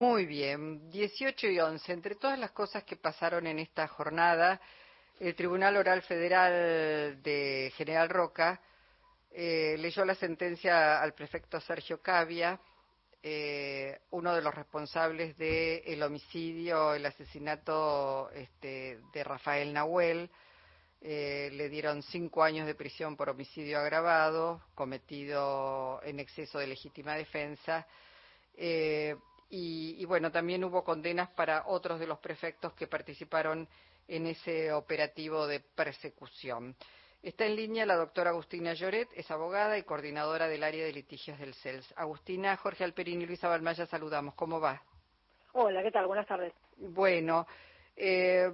Muy bien, 18 y 11. Entre todas las cosas que pasaron en esta jornada, el Tribunal Oral Federal de General Roca eh, leyó la sentencia al prefecto Sergio Cavia, eh, uno de los responsables del homicidio, el asesinato este, de Rafael Nahuel. Eh, le dieron cinco años de prisión por homicidio agravado, cometido en exceso de legítima defensa. Y, bueno, también hubo condenas para otros de los prefectos que participaron en ese operativo de persecución. Está en línea la doctora Agustina Lloret, es abogada y coordinadora del área de litigios del CELS. Agustina, Jorge Alperín y Luisa Balmaya, saludamos. ¿Cómo va? Hola, ¿qué tal? Buenas tardes. Bueno, eh,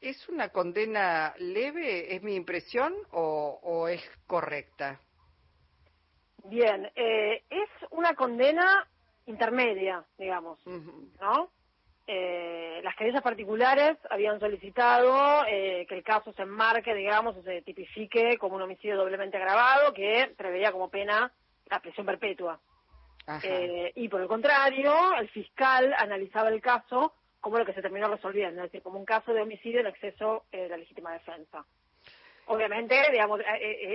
¿es una condena leve, es mi impresión, o, es correcta? Bien, eh, es una condena intermedia, digamos, ¿no? Eh, las querellas particulares habían solicitado eh, que el caso se enmarque, digamos, o se tipifique como un homicidio doblemente agravado que preveía como pena la prisión perpetua. Eh, y por el contrario, el fiscal analizaba el caso como lo que se terminó resolviendo, es decir, como un caso de homicidio en exceso de la legítima defensa. Obviamente, digamos,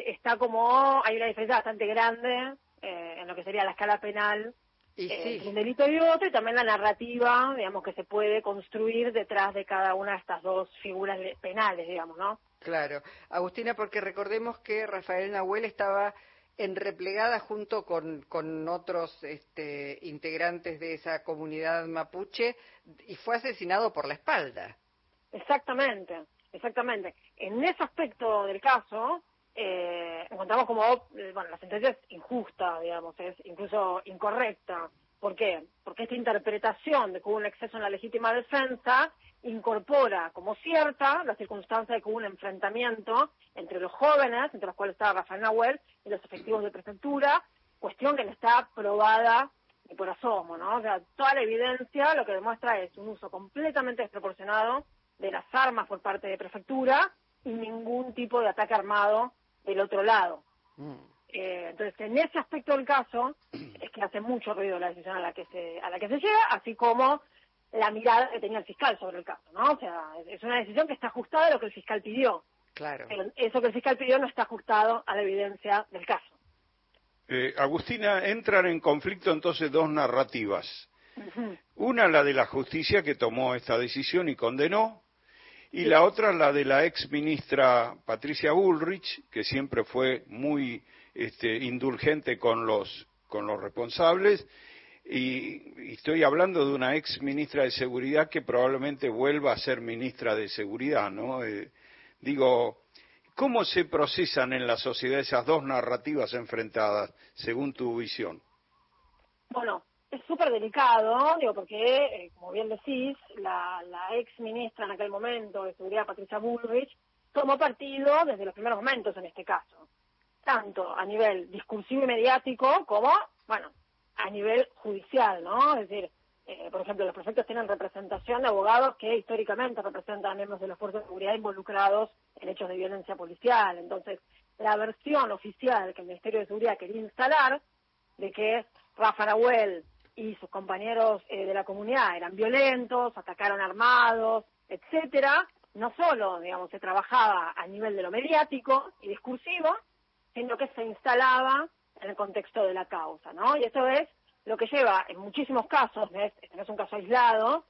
está como, hay una diferencia bastante grande en lo que sería la escala penal y eh, un delito y otro, y también la narrativa, digamos, que se puede construir detrás de cada una de estas dos figuras penales, digamos, ¿no? Claro. Agustina, porque recordemos que Rafael Nahuel estaba en replegada junto con, con otros este, integrantes de esa comunidad mapuche y fue asesinado por la espalda. Exactamente, exactamente. En ese aspecto del caso, eh, encontramos como, eh, bueno, la sentencia es injusta, digamos, es incluso incorrecta. ¿Por qué? Porque esta interpretación de que hubo un exceso en la legítima defensa incorpora como cierta la circunstancia de que hubo un enfrentamiento entre los jóvenes, entre los cuales estaba Rafael Nahuel, y los efectivos de prefectura, cuestión que no está probada ni por asomo, ¿no? O sea, toda la evidencia lo que demuestra es un uso completamente desproporcionado de las armas por parte de prefectura y ningún tipo de ataque armado del otro lado. Mm. Eh, entonces, en ese aspecto del caso, es que hace mucho ruido la decisión a la que se, a la que se llega, así como la mirada que tenía el fiscal sobre el caso, ¿no? O sea, es una decisión que está ajustada a lo que el fiscal pidió. Claro. eso que el fiscal pidió no está ajustado a la evidencia del caso. Eh, Agustina, entran en conflicto entonces dos narrativas. Una, la de la justicia que tomó esta decisión y condenó, y la otra, la de la ex ministra Patricia Bullrich, que siempre fue muy este, indulgente con los, con los responsables. Y, estoy hablando de una ex ministra de Seguridad que probablemente vuelva a ser ministra de Seguridad, ¿no? Eh, digo, ¿cómo se procesan en la sociedad esas dos narrativas enfrentadas, según tu visión? Bueno, es súper delicado, digo, porque, eh, como bien decís, la, ex ministra en aquel momento de Seguridad, Patricia Bullrich, tomó partido desde los primeros momentos en este caso, tanto a nivel discursivo y mediático como, bueno, a nivel judicial, ¿no? Es decir, eh, por ejemplo, los prefectos tienen representación de abogados que históricamente representan a miembros de las fuerzas de seguridad involucrados en hechos de violencia policial. Entonces, la versión oficial que el Ministerio de Seguridad quería instalar de que Rafa Nahuel y sus compañeros eh, de la comunidad eran violentos, atacaron armados, etcétera, no solo, digamos, se trabajaba a nivel de lo mediático y discursivo, sino que se instalaba en el contexto de la causa, ¿no? Y eso es lo que lleva en muchísimos casos, este no es un caso aislado,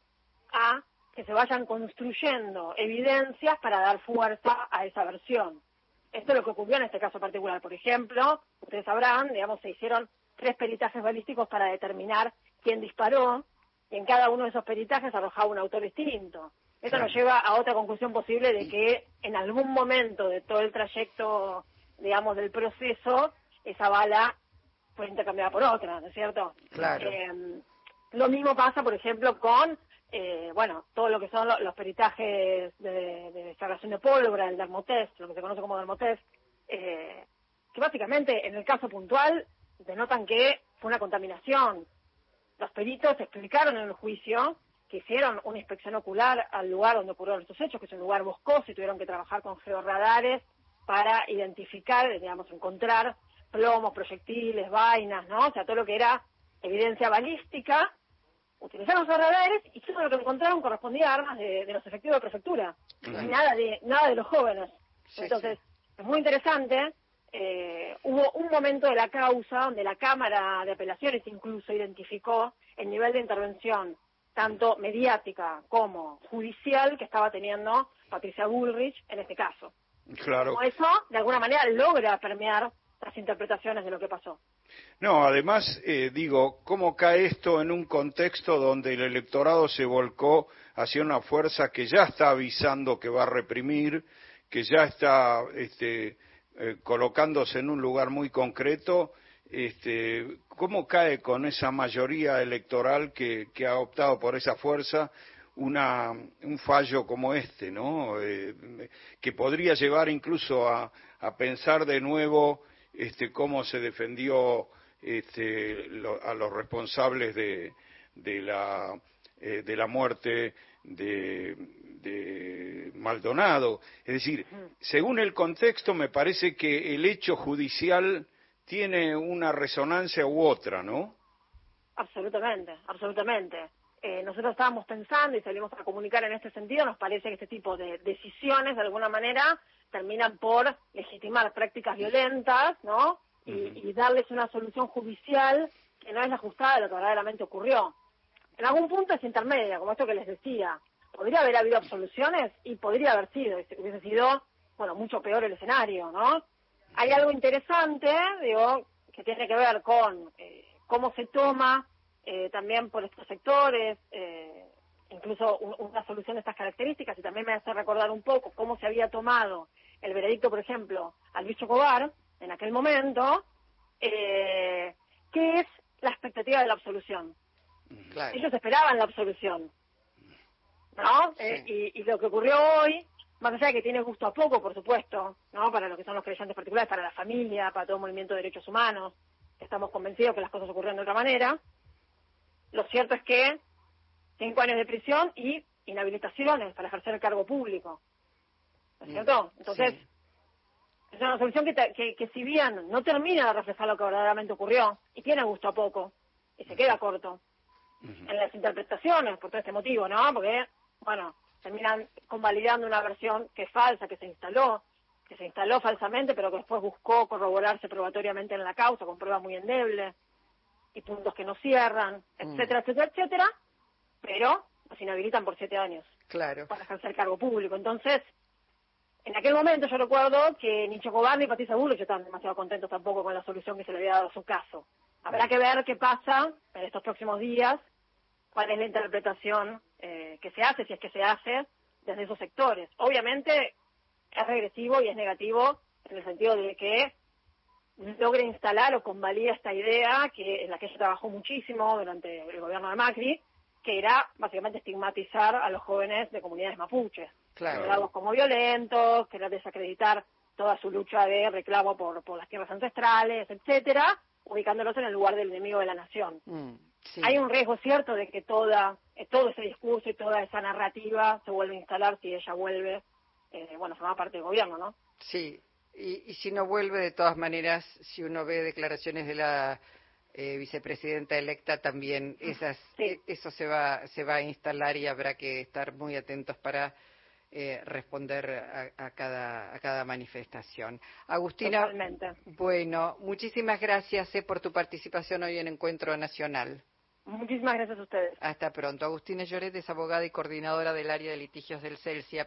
a que se vayan construyendo evidencias para dar fuerza a esa versión. Esto es lo que ocurrió en este caso particular. Por ejemplo, ustedes sabrán, digamos, se hicieron tres peritajes balísticos para determinar quién disparó, y en cada uno de esos peritajes arrojaba un autor distinto. Eso nos lleva a otra conclusión posible de que en algún momento de todo el trayecto, digamos, del proceso, esa bala fue intercambiada por otra, ¿no es cierto? Claro. Eh, lo mismo pasa, por ejemplo, con, eh, bueno, todo lo que son los, peritajes de, de de pólvora, el dermotest, lo que se conoce como dermotest, eh, que básicamente en el caso puntual denotan que fue una contaminación. Los peritos explicaron en el juicio que hicieron una inspección ocular al lugar donde ocurrieron estos hechos, que es un lugar boscoso, y tuvieron que trabajar con georradares para identificar, digamos, encontrar plomos, proyectiles, vainas, ¿no? O sea, todo lo que era evidencia balística utilizaron los radares y todo lo que encontraron correspondía a armas de, los efectivos de prefectura. Nada de nada de los jóvenes. Entonces, es muy interesante. Eh, hubo un momento de la causa donde la Cámara de Apelaciones incluso identificó el nivel de intervención, tanto mediática como judicial, que estaba teniendo Patricia Bullrich en este caso. Claro. eso, de alguna manera, logra permear las interpretaciones de lo que pasó. No, además, eh, digo, ¿cómo cae esto en un contexto donde el electorado se volcó hacia una fuerza que ya está avisando que va a reprimir, que ya está este, eh, colocándose en un lugar muy concreto? Este, ¿Cómo cae con esa mayoría electoral que, ha optado por esa fuerza una, un fallo como este, ¿no? Eh, que podría llevar incluso a, a pensar de nuevo este, cómo se defendió este, a los responsables de, de, la, eh, de la muerte de, de Maldonado. Es decir, según el contexto, me parece que el hecho judicial tiene una resonancia u otra, ¿no? Absolutamente, absolutamente. Eh, nosotros estábamos pensando y salimos a comunicar en este sentido, nos parece que este tipo de decisiones, de alguna manera, terminan por legitimar prácticas violentas, ¿no? Y, darles una solución judicial que no es la ajustada de lo que verdaderamente ocurrió. En algún punto es intermedia, como esto que les decía. Podría haber habido absoluciones y podría haber sido, hubiese sido, bueno, mucho peor el escenario, ¿no? Hay algo interesante, digo, que tiene que ver con eh, cómo se toma eh, también por estos sectores, eh, incluso una solución de estas características, y también me hace recordar un poco cómo se había tomado el veredicto, por ejemplo, al bicho Cobar, en aquel momento, eh, ¿qué es la expectativa de la absolución? Ellos esperaban la absolución, ¿no? Eh, y, lo que ocurrió hoy, más allá de que tiene gusto a poco, por supuesto, ¿no? Para lo que son los creyentes particulares, para la familia, para todo el movimiento de derechos humanos, estamos convencidos que las cosas ocurrieron de otra manera. Lo cierto es que cinco años de prisión y inhabilitaciones para ejercer el cargo público. ¿No es cierto? Entonces, es una solución que, que, si bien no termina de reflejar lo que verdaderamente ocurrió, y tiene gusto a poco, y se queda corto en las interpretaciones por todo este motivo, ¿no? Porque, bueno, terminan convalidando una versión que es falsa, que se instaló, que se instaló falsamente, pero que después buscó corroborarse probatoriamente en la causa con pruebas muy endebles y puntos que no cierran, mm. etcétera, etcétera, etcétera, pero nos inhabilitan por siete años claro. para ejercer cargo público. Entonces, en aquel momento yo recuerdo que ni Chocobar ni Patricia Bullrich estaban demasiado contentos tampoco con la solución que se le había dado a su caso. Habrá que ver qué pasa en estos próximos días, cuál es la interpretación eh, que se hace, si es que se hace, desde esos sectores. Obviamente es regresivo y es negativo en el sentido de que logre instalar o convalida esta idea que en la que ella trabajó muchísimo durante el gobierno de Macri, que era básicamente estigmatizar a los jóvenes de comunidades mapuches, claro. como violentos, querer desacreditar toda su lucha de reclamo por, por las tierras ancestrales, etcétera, ubicándolos en el lugar del enemigo de la nación. Mm, Hay un riesgo cierto de que toda, eh, todo ese discurso y toda esa narrativa se vuelva a instalar si ella vuelve, eh, bueno, formar parte del gobierno, ¿no? Sí, y, y si no vuelve, de todas maneras, si uno ve declaraciones de la eh, vicepresidenta electa también esas, eh, eso se va, se va a instalar y habrá que estar muy atentos para eh, responder a, cada, a cada manifestación. Agustina, bueno, muchísimas gracias por tu participación hoy en Encuentro Nacional. Muchísimas gracias a ustedes. Hasta pronto. Agustina Lloret es abogada y coordinadora del área de litigios del CELSI.